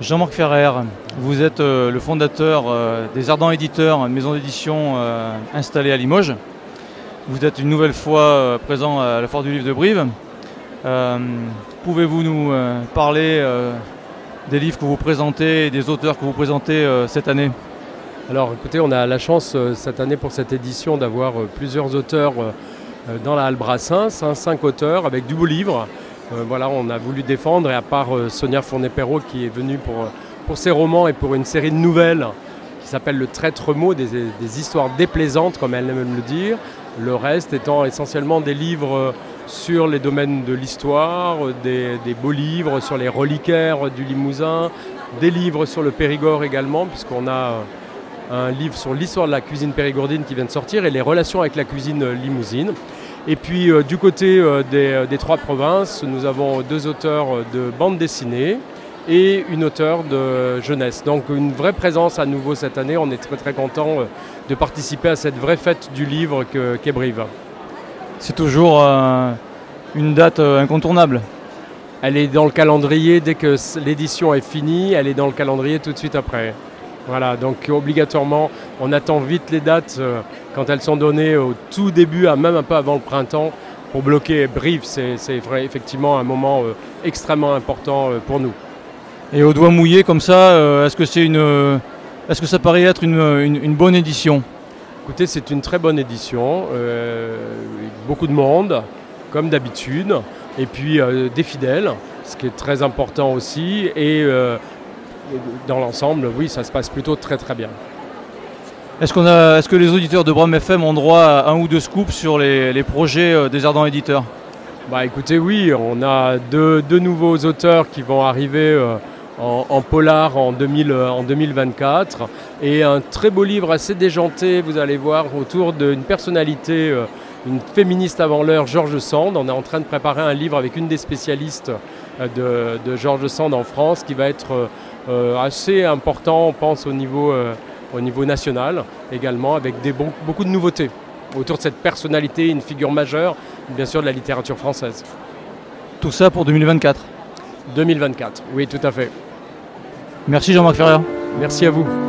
Jean-Marc Ferrer, vous êtes euh, le fondateur euh, des Ardents Éditeurs, une maison d'édition euh, installée à Limoges. Vous êtes une nouvelle fois présent à la Foire du Livre de Brive. Pouvez-vous nous parler des livres que vous présentez des auteurs que vous présentez cette année? Alors écoutez, on a la chance cette année pour cette édition d'avoir plusieurs auteurs dans la Halle hein, cinq auteurs avec du beau livre. Euh, voilà, on a voulu défendre, et à part euh, Sonia Fournet-Perrault qui est venue pour, euh, pour ses romans et pour une série de nouvelles qui s'appelle Le traître mot, des, histoires déplaisantes, comme elle aime le dire. Le reste étant essentiellement des livres sur les domaines de l'histoire, des, beaux livres sur les reliquaires du Limousin, des livres sur le Périgord également, puisqu'on a un livre sur l'histoire de la cuisine périgourdine qui vient de sortir et les relations avec la cuisine limousine. Et puis euh, du côté euh, euh, des, trois provinces, nous avons deux auteurs de bande dessinée et une auteure de jeunesse. Donc une vraie présence à nouveau cette année. On est très très content de participer à cette vraie fête du livre qu'est Brive. C'est toujours une date incontournable. Elle est dans le calendrier dès que l'édition est finie, elle est dans le calendrier tout de suite après. Voilà, donc obligatoirement, on attend vite les dates euh, quand elles sont données au tout début, même un peu avant le printemps, pour bloquer Brive. C'est effectivement un moment euh, extrêmement important euh, pour nous. Et au doigt mouillé comme ça, est-ce que c'est une, est-ce que ça paraît être une, bonne édition? Écoutez, c'est une très bonne édition. beaucoup de monde, comme d'habitude, et puis des fidèles, ce qui est très important aussi, et dans l'ensemble, oui, ça se passe plutôt très très bien. Est-ce, qu'on a, est-ce que les auditeurs de Bram FM ont droit à un ou deux scoops sur les, projets euh, des Ardents Éditeurs? Bah écoutez, oui, on a deux, nouveaux auteurs qui vont arriver euh, en, polar en, 2000, euh, en 2024 et un très beau livre assez déjanté, vous allez voir, autour d'une personnalité, une féministe avant l'heure, Georges Sand. On est en train de préparer un livre avec une des spécialistes de, de Georges Sand en France qui va être euh, assez important, on pense, au niveau, euh, au niveau national également, avec des beaucoup de nouveautés autour de cette personnalité, une figure majeure, bien sûr, de la littérature française. Tout ça pour 2024 2024, oui, tout à fait. Merci Jean-Marc Ferrer. Merci à vous.